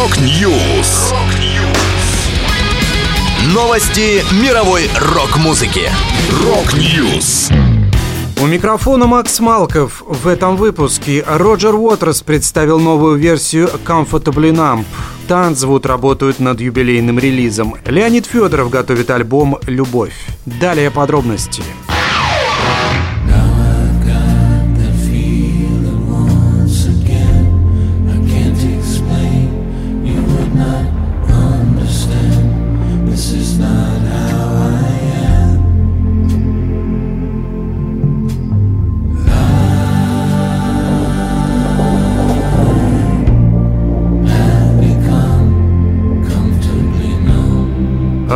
Rock News. Новости мировой рок-музыки. Rock News. У микрофона Макс Малков. В этом выпуске Роджер Уотерс представил новую версию Comfortably Numb. Tanzwut работают над юбилейным релизом. Леонид Федоров готовит альбом «Любовь». Далее подробности.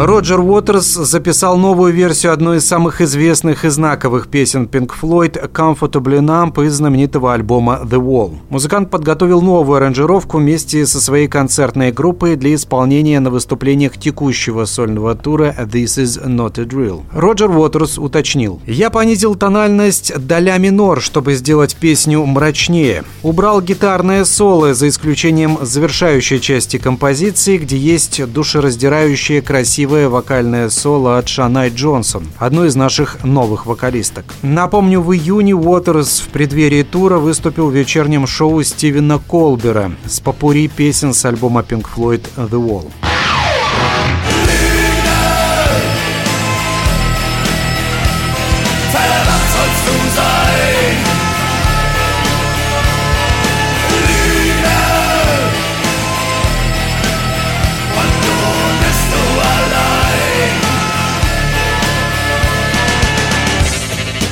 Роджер Уотерс записал новую версию одной из самых известных и знаковых песен Pink Floyd «Comfortably Numb» из знаменитого альбома «The Wall». Музыкант подготовил новую аранжировку вместе со своей концертной группой для исполнения на выступлениях текущего сольного тура «This is not a drill». Роджер Уотерс уточнил. «Я понизил тональность до ля минор, чтобы сделать песню мрачнее. Убрал гитарное соло, за исключением завершающей части композиции, где есть душераздирающие красивые красивое вокальное соло от Шанай Джонсон, одной из наших новых вокалисток. Напомню, в июне Уотерс в преддверии тура выступил в вечернем шоу Стивена Колбера с попури песен с альбома Pink Floyd «The Wall».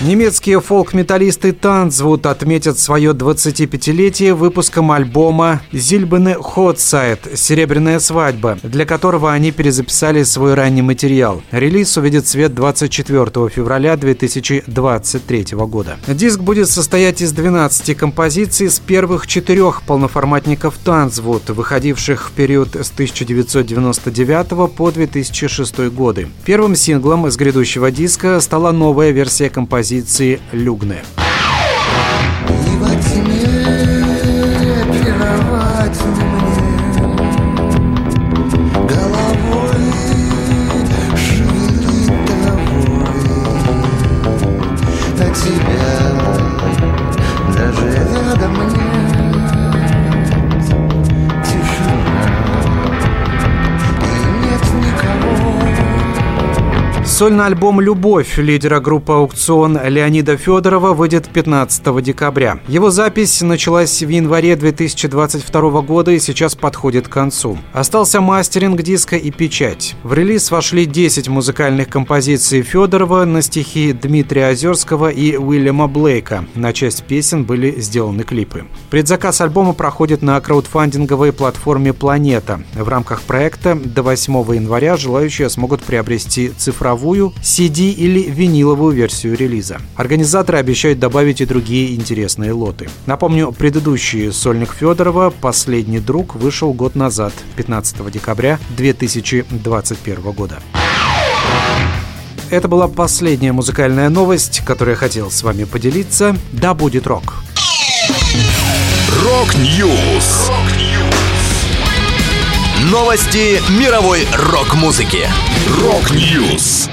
Немецкие фолк-металлисты Танцвуд отметят свое 25-летие выпуском альбома «Зильбене Хотсайд. Серебряная свадьба», для которого они перезаписали свой ранний материал. Релиз увидит свет 24 февраля 2023 года. Диск будет состоять из 12 композиций с первых четырех полноформатников Танцвуд, выходивших в период с 1999 по 2006 годы. Первым синглом с грядущего диска стала новая версия композиции композиции «Люгне». Сольный альбом «Любовь» лидера группы «Аукцион» Леонида Федорова выйдет 15 декабря. Его запись началась в январе 2022 года и сейчас подходит к концу. Остался мастеринг диска и печать. В релиз вошли 10 музыкальных композиций Федорова на стихи Дмитрия Озерского и Уильяма Блейка. На часть песен были сделаны клипы. Предзаказ альбома проходит на краудфандинговой платформе «Планета». В рамках проекта до 8 января желающие смогут приобрести цифровую цифровую, CD или виниловую версию релиза. Организаторы обещают добавить и другие интересные лоты. Напомню, предыдущий сольник Федорова «Последний друг» вышел год назад, 15 декабря 2021 года. Это была последняя музыкальная новость, которую я хотел с вами поделиться. Да будет рок! Rock News! Новости мировой рок-музыки. Rock News!